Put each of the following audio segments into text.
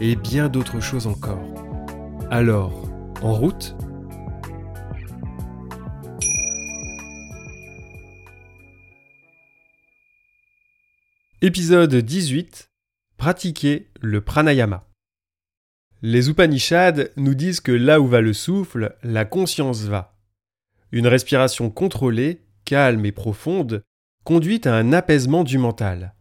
et bien d'autres choses encore. Alors, en route? Épisode 18 Pratiquer le pranayama. Les Upanishads nous disent que là où va le souffle, la conscience va. Une respiration contrôlée, calme et profonde conduit à un apaisement du mental.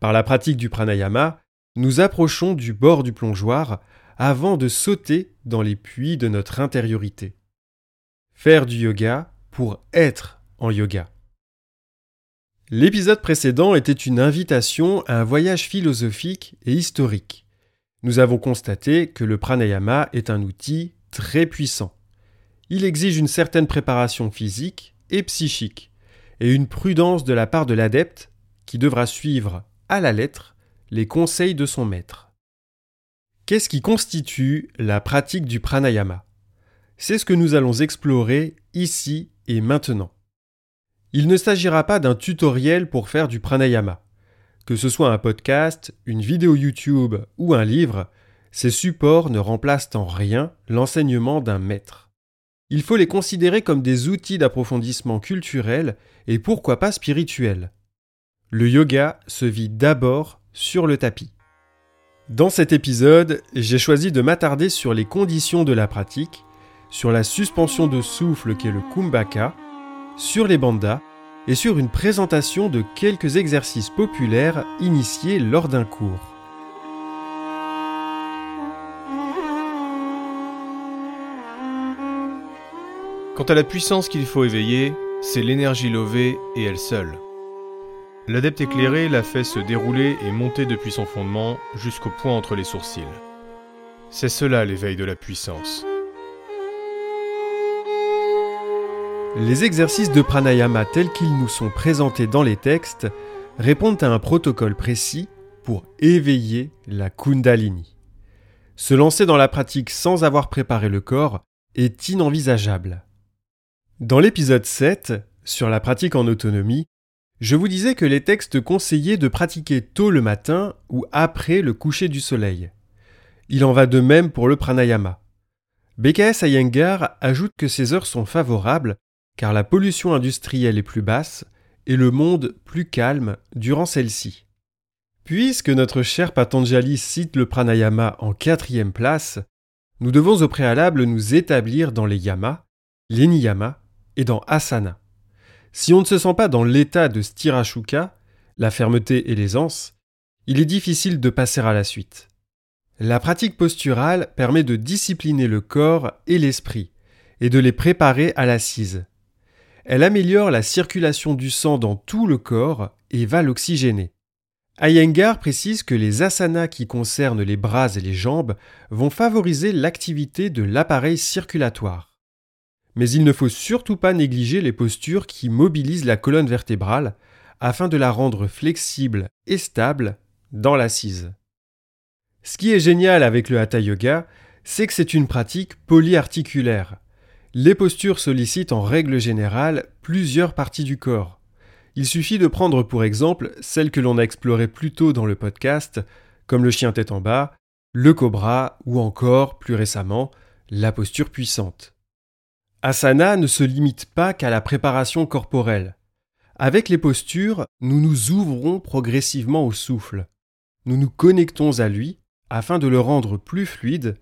Par la pratique du pranayama, nous approchons du bord du plongeoir avant de sauter dans les puits de notre intériorité. Faire du yoga pour être en yoga. L'épisode précédent était une invitation à un voyage philosophique et historique. Nous avons constaté que le pranayama est un outil très puissant. Il exige une certaine préparation physique et psychique, et une prudence de la part de l'adepte qui devra suivre à la lettre les conseils de son maître. Qu'est-ce qui constitue la pratique du pranayama? C'est ce que nous allons explorer ici et maintenant. Il ne s'agira pas d'un tutoriel pour faire du pranayama. Que ce soit un podcast, une vidéo YouTube ou un livre, ces supports ne remplacent en rien l'enseignement d'un maître. Il faut les considérer comme des outils d'approfondissement culturel et pourquoi pas spirituel. Le yoga se vit d'abord sur le tapis. Dans cet épisode, j'ai choisi de m'attarder sur les conditions de la pratique, sur la suspension de souffle qu'est le kumbhaka, sur les bandas et sur une présentation de quelques exercices populaires initiés lors d'un cours. Quant à la puissance qu'il faut éveiller, c'est l'énergie lovée et elle seule. L'adepte éclairé la fait se dérouler et monter depuis son fondement jusqu'au point entre les sourcils. C'est cela l'éveil de la puissance. Les exercices de pranayama tels qu'ils nous sont présentés dans les textes répondent à un protocole précis pour éveiller la kundalini. Se lancer dans la pratique sans avoir préparé le corps est inenvisageable. Dans l'épisode 7, sur la pratique en autonomie, je vous disais que les textes conseillaient de pratiquer tôt le matin ou après le coucher du soleil. Il en va de même pour le pranayama. BKS Iyengar ajoute que ces heures sont favorables car la pollution industrielle est plus basse et le monde plus calme durant celle-ci. Puisque notre cher Patanjali cite le pranayama en quatrième place, nous devons au préalable nous établir dans les yamas, les niyamas et dans asana. Si on ne se sent pas dans l'état de stirashuka, la fermeté et l'aisance, il est difficile de passer à la suite. La pratique posturale permet de discipliner le corps et l'esprit, et de les préparer à l'assise. Elle améliore la circulation du sang dans tout le corps et va l'oxygéner. Iyengar précise que les asanas qui concernent les bras et les jambes vont favoriser l'activité de l'appareil circulatoire. Mais il ne faut surtout pas négliger les postures qui mobilisent la colonne vertébrale afin de la rendre flexible et stable dans l'assise. Ce qui est génial avec le Hatha Yoga, c'est que c'est une pratique polyarticulaire, les postures sollicitent en règle générale plusieurs parties du corps. Il suffit de prendre pour exemple celles que l'on a explorées plus tôt dans le podcast, comme le chien tête en bas, le cobra ou encore, plus récemment, la posture puissante. Asana ne se limite pas qu'à la préparation corporelle. Avec les postures, nous nous ouvrons progressivement au souffle. Nous nous connectons à lui afin de le rendre plus fluide,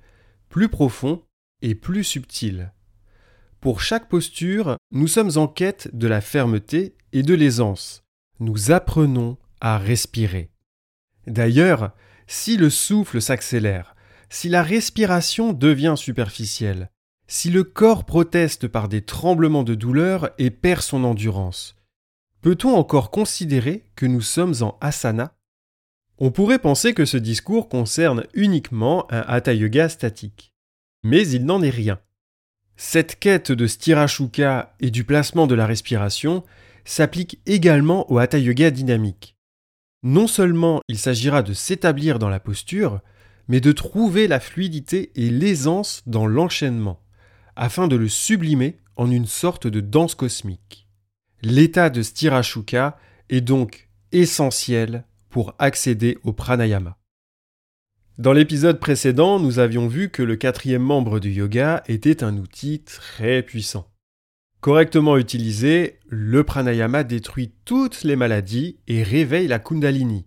plus profond et plus subtil. Pour chaque posture, nous sommes en quête de la fermeté et de l'aisance. Nous apprenons à respirer. D'ailleurs, si le souffle s'accélère, si la respiration devient superficielle, si le corps proteste par des tremblements de douleur et perd son endurance, peut-on encore considérer que nous sommes en asana? On pourrait penser que ce discours concerne uniquement un hatha yoga statique. Mais il n'en est rien. Cette quête de stirashuka et du placement de la respiration s'applique également au hatha yoga dynamique. Non seulement il s'agira de s'établir dans la posture, mais de trouver la fluidité et l'aisance dans l'enchaînement, afin de le sublimer en une sorte de danse cosmique. L'état de stirashuka est donc essentiel pour accéder au pranayama. Dans l'épisode précédent, nous avions vu que le quatrième membre du yoga était un outil très puissant. Correctement utilisé, le pranayama détruit toutes les maladies et réveille la kundalini.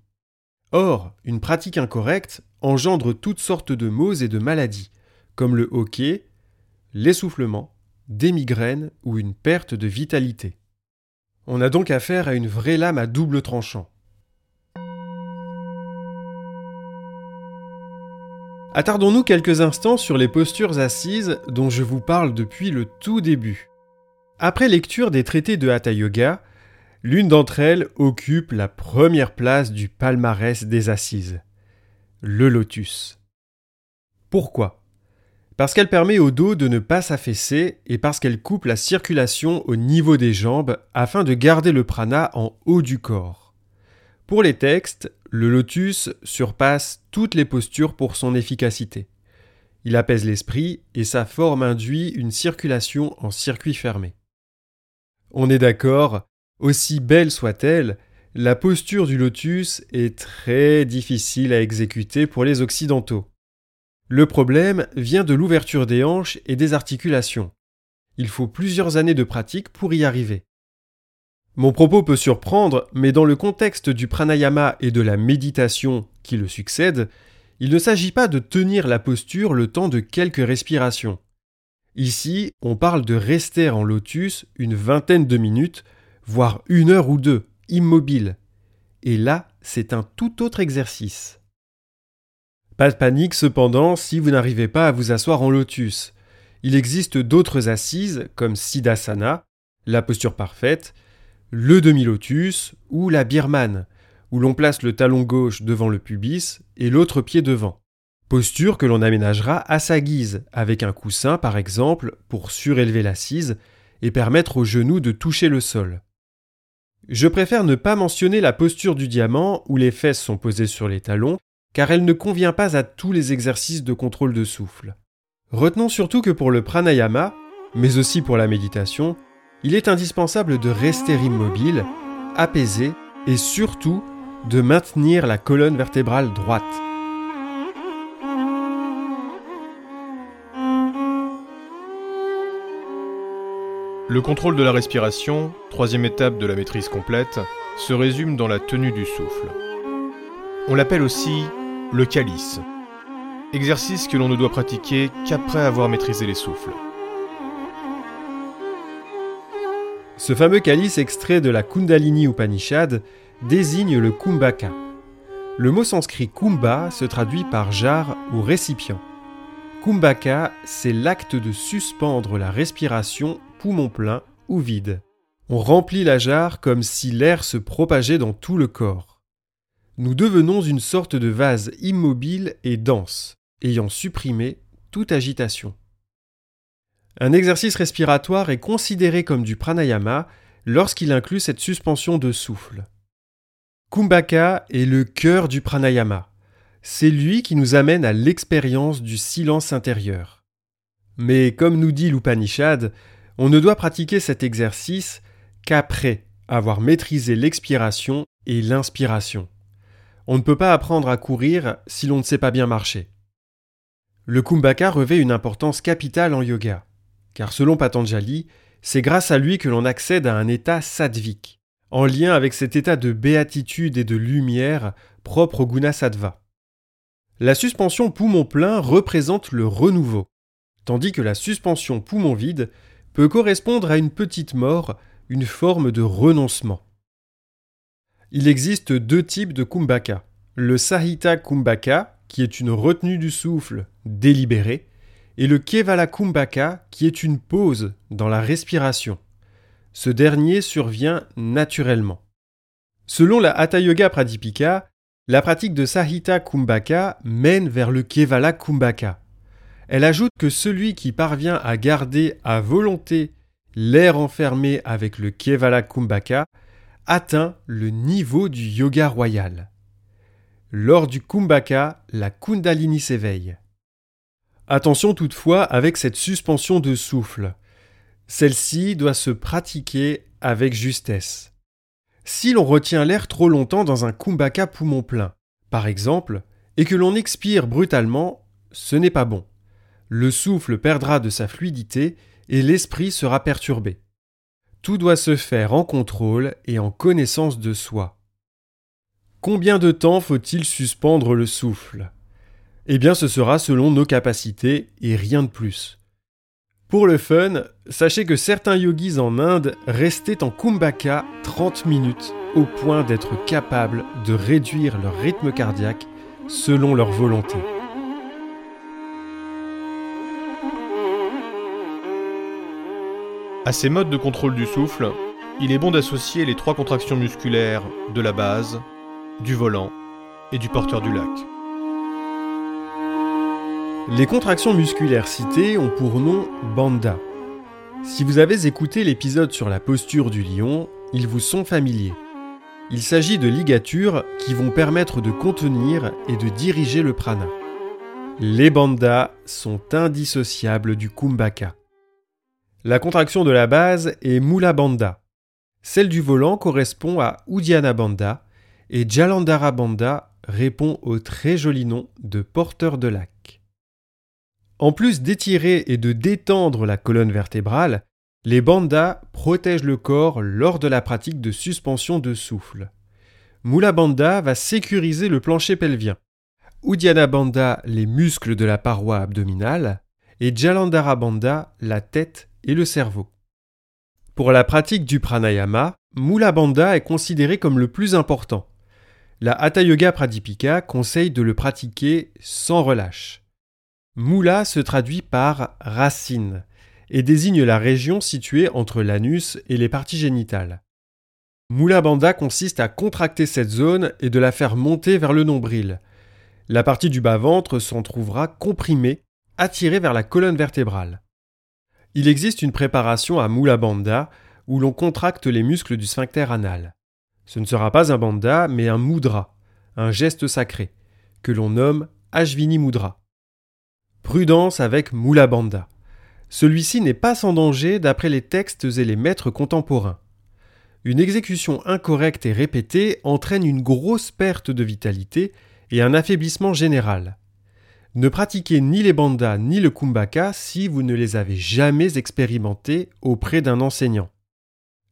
Or, une pratique incorrecte engendre toutes sortes de maux et de maladies, comme le hoquet, l'essoufflement, des migraines ou une perte de vitalité. On a donc affaire à une vraie lame à double tranchant. Attardons-nous quelques instants sur les postures assises dont je vous parle depuis le tout début. Après lecture des traités de Hatha Yoga, l'une d'entre elles occupe la première place du palmarès des assises. Le lotus. Pourquoi? Parce qu'elle permet au dos de ne pas s'affaisser et parce qu'elle coupe la circulation au niveau des jambes afin de garder le prana en haut du corps. Pour les textes, le lotus surpasse toutes les postures pour son efficacité. Il apaise l'esprit et sa forme induit une circulation en circuit fermé. On est d'accord, aussi belle soit-elle, la posture du lotus est très difficile à exécuter pour les occidentaux. Le problème vient de l'ouverture des hanches et des articulations. Il faut plusieurs années de pratique pour y arriver. Mon propos peut surprendre, mais dans le contexte du pranayama et de la méditation qui le succède, il ne s'agit pas de tenir la posture le temps de quelques respirations. Ici, on parle de rester en lotus une vingtaine de minutes, voire une heure ou deux, immobile. Et là, c'est un tout autre exercice. Pas de panique cependant si vous n'arrivez pas à vous asseoir en lotus. Il existe d'autres assises comme Siddhasana, la posture parfaite, le demi-lotus ou la birmane, où l'on place le talon gauche devant le pubis et l'autre pied devant. Posture que l'on aménagera à sa guise, avec un coussin par exemple pour surélever l'assise et permettre aux genoux de toucher le sol. Je préfère ne pas mentionner la posture du diamant où les fesses sont posées sur les talons, car elle ne convient pas à tous les exercices de contrôle de souffle. Retenons surtout que pour le pranayama, mais aussi pour la méditation, il est indispensable de rester immobile, apaisé et surtout de maintenir la colonne vertébrale droite. Le contrôle de la respiration, troisième étape de la maîtrise complète, se résume dans la tenue du souffle. On l'appelle aussi le calice, exercice que l'on ne doit pratiquer qu'après avoir maîtrisé les souffles. Ce fameux calice extrait de la Kundalini Upanishad désigne le kumbhaka. Le mot sanskrit kumbha se traduit par jarre ou récipient. Kumbhaka, c'est l'acte de suspendre la respiration poumon plein ou vide. On remplit la jarre comme si l'air se propageait dans tout le corps. Nous devenons une sorte de vase immobile et dense, ayant supprimé toute agitation. Un exercice respiratoire est considéré comme du pranayama lorsqu'il inclut cette suspension de souffle. Kumbhaka est le cœur du pranayama. C'est lui qui nous amène à l'expérience du silence intérieur. Mais comme nous dit l'Upanishad, on ne doit pratiquer cet exercice qu'après avoir maîtrisé l'expiration et l'inspiration. On ne peut pas apprendre à courir si l'on ne sait pas bien marcher. Le kumbhaka revêt une importance capitale en yoga car selon Patanjali, c'est grâce à lui que l'on accède à un état sattvique, en lien avec cet état de béatitude et de lumière propre au guna sattva. La suspension poumon plein représente le renouveau, tandis que la suspension poumon vide peut correspondre à une petite mort, une forme de renoncement. Il existe deux types de kumbhaka. Le sahita kumbhaka, qui est une retenue du souffle délibérée, et le Kevala Kumbhaka qui est une pause dans la respiration. Ce dernier survient naturellement. Selon la Hatha Yoga Pradipika, La pratique de Sahita Kumbhaka mène vers le Kevala Kumbhaka. Elle ajoute que celui qui parvient à garder à volonté l'air enfermé avec le Kevala Kumbhaka atteint le niveau du yoga royal. Lors du Kumbhaka, la Kundalini s'éveille. Attention toutefois avec cette suspension de souffle. Celle-ci doit se pratiquer avec justesse. Si l'on retient l'air trop longtemps dans un kumbhaka poumon plein, par exemple, et que l'on expire brutalement, ce n'est pas bon. Le souffle perdra de sa fluidité et l'esprit sera perturbé. Tout doit se faire en contrôle et en connaissance de soi. Combien de temps faut-il suspendre le souffle? Eh bien ce sera selon nos capacités et rien de plus. Pour le fun, sachez que certains yogis en Inde restaient en kumbhaka 30 minutes au point d'être capables de réduire leur rythme cardiaque selon leur volonté. À ces modes de contrôle du souffle, il est bon d'associer les trois contractions musculaires de la base, du volant et du porteur du lac. Les contractions musculaires citées ont pour nom Banda. Si vous avez écouté l'épisode sur la posture du lion, ils vous sont familiers. Il s'agit de ligatures qui vont permettre de contenir et de diriger le prana. Les bandas sont indissociables du kumbhaka. La contraction de la base est Mula Bandha. Celle du volant correspond à Uddiyana Bandha et Jalandhara Bandha répond au très joli nom de porteur de lac. En plus d'étirer et de détendre la colonne vertébrale, les bandas protègent le corps lors de la pratique de suspension de souffle. Mula va sécuriser le plancher pelvien. Uddiyana Bandha les muscles de la paroi abdominale et Jalandhara Bandha la tête et le cerveau. Pour la pratique du pranayama, Mula Bandha est considéré comme le plus important. La Hatha Yoga Pradipika conseille de le pratiquer sans relâche. Mula se traduit par racine et désigne la région située entre l'anus et les parties génitales. Mula Bandha consiste à contracter cette zone et de la faire monter vers le nombril. La partie du bas-ventre s'en trouvera comprimée, attirée vers la colonne vertébrale. Il existe une préparation à Mula Bandha où l'on contracte les muscles du sphincter anal. Ce ne sera pas un bandha, mais un mudra, un geste sacré, que l'on nomme Ashvini Mudra. Prudence avec Mula Bandha. Celui-ci n'est pas sans danger d'après les textes et les maîtres contemporains. Une exécution incorrecte et répétée entraîne une grosse perte de vitalité et un affaiblissement général. Ne pratiquez ni les bandas ni le kumbhaka si vous ne les avez jamais expérimentés auprès d'un enseignant.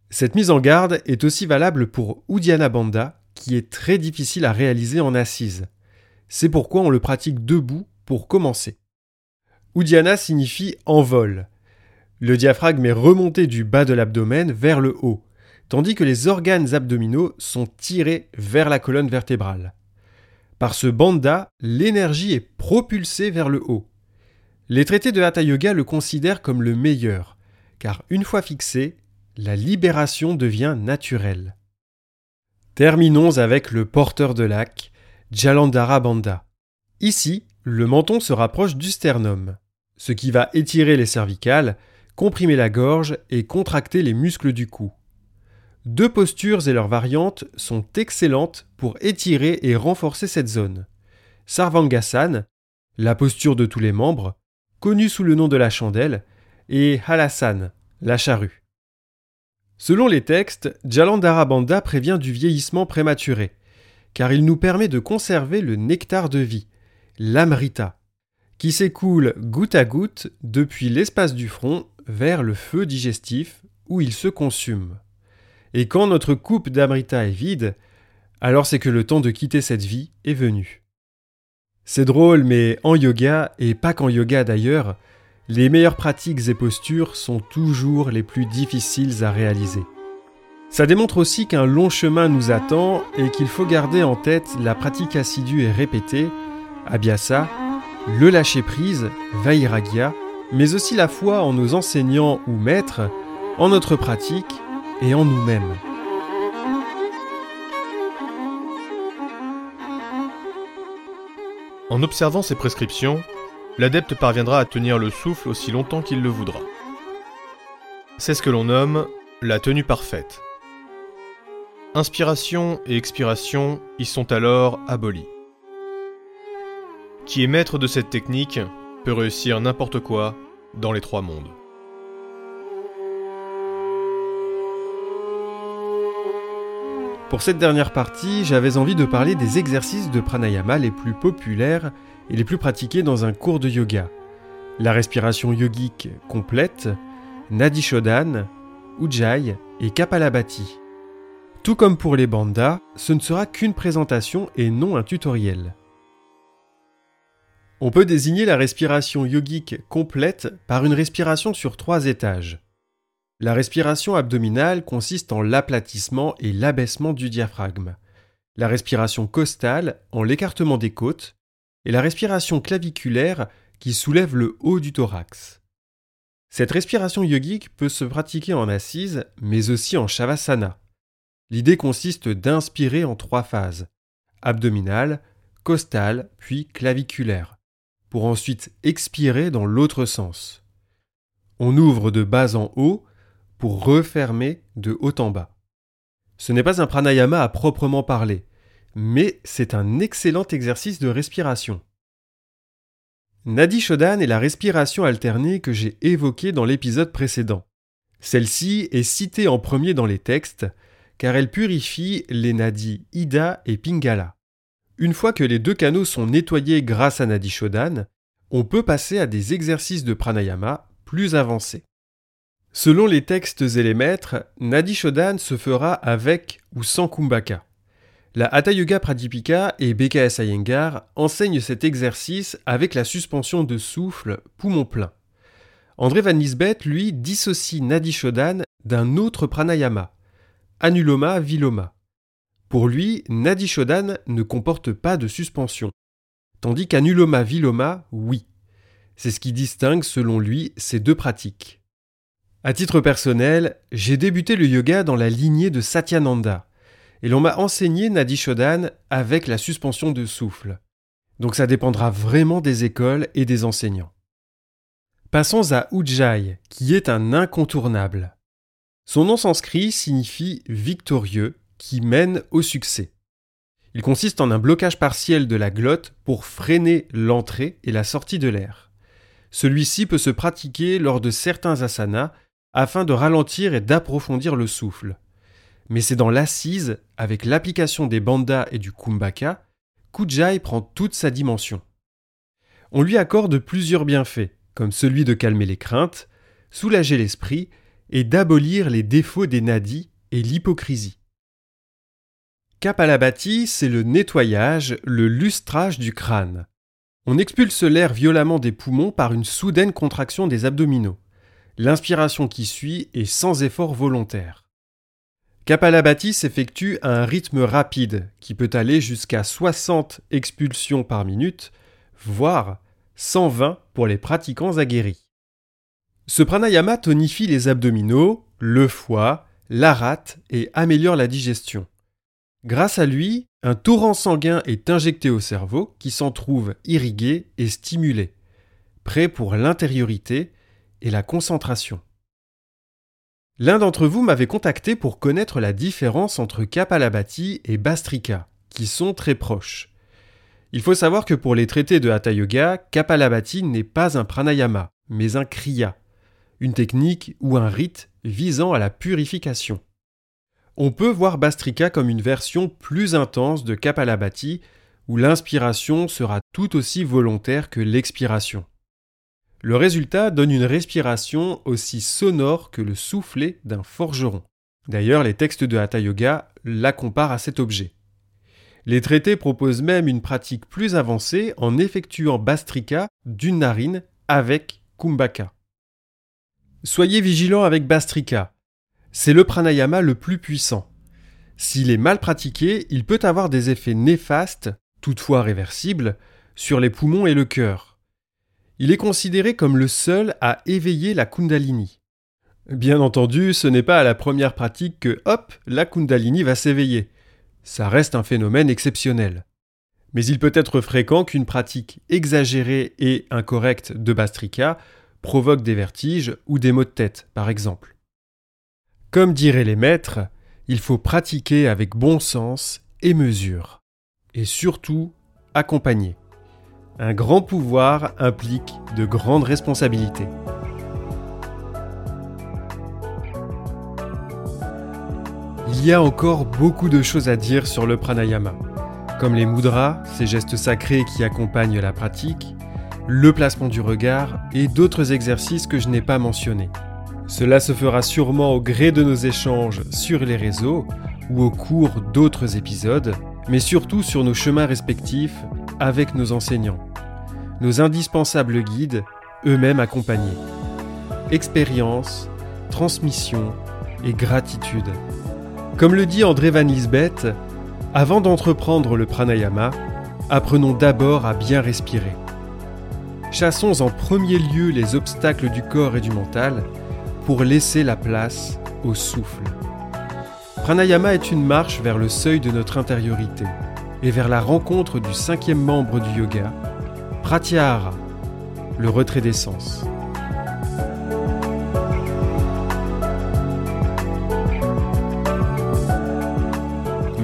Cette mise en garde est aussi valable pour Uddiyana Bandha, qui est très difficile à réaliser en assise. C'est pourquoi on le pratique debout pour commencer. Uddiyana signifie en vol. Le diaphragme est remonté du bas de l'abdomen vers le haut, tandis que les organes abdominaux sont tirés vers la colonne vertébrale. Par ce bandha, l'énergie est propulsée vers le haut. Les traités de Hatha Yoga le considèrent comme le meilleur, car une fois fixé, la libération devient naturelle. Terminons avec le porteur de lac, Jalandhara Bandha. Ici, le menton se rapproche du sternum ce qui va étirer les cervicales, comprimer la gorge et contracter les muscles du cou. Deux postures et leurs variantes sont excellentes pour étirer et renforcer cette zone. Sarvangasana, la posture de tous les membres, connue sous le nom de la chandelle, et Halasana, la charrue. Selon les textes, Jalandhara Bandha prévient du vieillissement prématuré, car il nous permet de conserver le nectar de vie, l'amrita, qui s'écoule goutte à goutte depuis l'espace du front vers le feu digestif où il se consume. Et quand notre coupe d'amrita est vide, alors c'est que le temps de quitter cette vie est venu. C'est drôle, mais en yoga, et pas qu'en yoga d'ailleurs, les meilleures pratiques et postures sont toujours les plus difficiles à réaliser. Ça démontre aussi qu'un long chemin nous attend et qu'il faut garder en tête la pratique assidue et répétée, abhyasa, le lâcher-prise, vairagya, mais aussi la foi en nos enseignants ou maîtres, en notre pratique et en nous-mêmes. En observant ces prescriptions, l'adepte parviendra à tenir le souffle aussi longtemps qu'il le voudra. C'est ce que l'on nomme la tenue parfaite. Inspiration et expiration y sont alors abolies. Qui est maître de cette technique peut réussir n'importe quoi dans les trois mondes. Pour cette dernière partie, j'avais envie de parler des exercices de pranayama les plus populaires et les plus pratiqués dans un cours de yoga. La respiration yogique complète, Nadi Shodan, Ujjayi et Kapalabhati. Tout comme pour les bandas, ce ne sera qu'une présentation et non un tutoriel. On peut désigner la respiration yogique complète par une respiration sur trois étages. La respiration abdominale consiste en l'aplatissement et l'abaissement du diaphragme, la respiration costale en l'écartement des côtes, et la respiration claviculaire qui soulève le haut du thorax. Cette respiration yogique peut se pratiquer en assise, mais aussi en shavasana. L'idée consiste d'inspirer en trois phases abdominale, costale, puis claviculaire, pour ensuite expirer dans l'autre sens. On ouvre de bas en haut pour refermer de haut en bas. Ce n'est pas un pranayama à proprement parler, mais c'est un excellent exercice de respiration. Nadi Shodan est la respiration alternée que j'ai évoquée dans l'épisode précédent. Celle-ci est citée en premier dans les textes, car elle purifie les nadis Ida et Pingala. Une fois que les deux canaux sont nettoyés grâce à Nadi Shodan, on peut passer à des exercices de pranayama plus avancés. Selon les textes et les maîtres, Nadi Shodan se fera avec ou sans Kumbhaka. La Hatha Yoga Pradipika et BKS Iyengar enseignent cet exercice avec la suspension de souffle poumon plein. André Van Nisbet, lui, dissocie Nadi Shodan d'un autre pranayama, Anuloma Viloma. Pour lui, Nadi Shodan ne comporte pas de suspension, tandis qu'Anuloma Viloma, oui. C'est ce qui distingue, selon lui, ces deux pratiques. À titre personnel, j'ai débuté le yoga dans la lignée de Satyananda, et l'on m'a enseigné Nadi Shodan avec la suspension de souffle. Donc ça dépendra vraiment des écoles et des enseignants. Passons à Ujjayi, qui est un incontournable. Son nom sanskrit signifie victorieux, qui mène au succès. Il consiste en un blocage partiel de la glotte pour freiner l'entrée et la sortie de l'air. Celui-ci peut se pratiquer lors de certains asanas afin de ralentir et d'approfondir le souffle. Mais c'est dans l'assise, avec l'application des bandas et du kumbhaka, qu'Ujjayi prend toute sa dimension. On lui accorde plusieurs bienfaits, comme celui de calmer les craintes, soulager l'esprit et d'abolir les défauts des nadis et l'hypocrisie. Kapalabhati, c'est le nettoyage, le lustrage du crâne. On expulse l'air violemment des poumons par une soudaine contraction des abdominaux. L'inspiration qui suit est sans effort volontaire. Kapalabhati s'effectue à un rythme rapide qui peut aller jusqu'à 60 expulsions par minute, voire 120 pour les pratiquants aguerris. Ce pranayama tonifie les abdominaux, le foie, la rate et améliore la digestion. Grâce à lui, un torrent sanguin est injecté au cerveau qui s'en trouve irrigué et stimulé, prêt pour l'intériorité et la concentration. L'un d'entre vous m'avait contacté pour connaître la différence entre Kapalabhati et Bastrika, qui sont très proches. Il faut savoir que pour les traités de Hatha Yoga, Kapalabhati n'est pas un pranayama, mais un kriya, une technique ou un rite visant à la purification. On peut voir Bastrika comme une version plus intense de Kapalabhati, où l'inspiration sera tout aussi volontaire que l'expiration. Le résultat donne une respiration aussi sonore que le soufflet d'un forgeron. D'ailleurs, les textes de Hatha Yoga la comparent à cet objet. Les traités proposent même une pratique plus avancée en effectuant Bastrika d'une narine avec Kumbhaka. Soyez vigilants avec Bastrika. C'est le pranayama le plus puissant. S'il est mal pratiqué, il peut avoir des effets néfastes, toutefois réversibles, sur les poumons et le cœur. Il est considéré comme le seul à éveiller la Kundalini. Bien entendu, ce n'est pas à la première pratique que, hop, la Kundalini va s'éveiller. Ça reste un phénomène exceptionnel. Mais il peut être fréquent qu'une pratique exagérée et incorrecte de Bastrika provoque des vertiges ou des maux de tête, par exemple. Comme diraient les maîtres, il faut pratiquer avec bon sens et mesure, et surtout accompagner. Un grand pouvoir implique de grandes responsabilités. Il y a encore beaucoup de choses à dire sur le pranayama, comme les mudras, ces gestes sacrés qui accompagnent la pratique, le placement du regard et d'autres exercices que je n'ai pas mentionnés. Cela se fera sûrement au gré de nos échanges sur les réseaux ou au cours d'autres épisodes, mais surtout sur nos chemins respectifs avec nos enseignants, nos indispensables guides, eux-mêmes accompagnés. Expérience, transmission et gratitude. Comme le dit André Van Lisbeth, avant d'entreprendre le pranayama, apprenons d'abord à bien respirer. Chassons en premier lieu les obstacles du corps et du mental pour laisser la place au souffle. Pranayama est une marche vers le seuil de notre intériorité et vers la rencontre du cinquième membre du yoga, Pratyahara, le retrait des sens.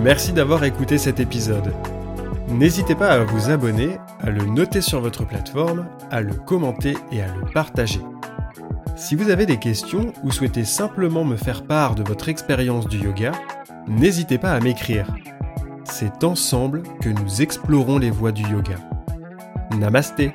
Merci d'avoir écouté cet épisode. N'hésitez pas à vous abonner, à le noter sur votre plateforme, à le commenter et à le partager. Si vous avez des questions ou souhaitez simplement me faire part de votre expérience du yoga, n'hésitez pas à m'écrire. C'est ensemble que nous explorons les voies du yoga. Namasté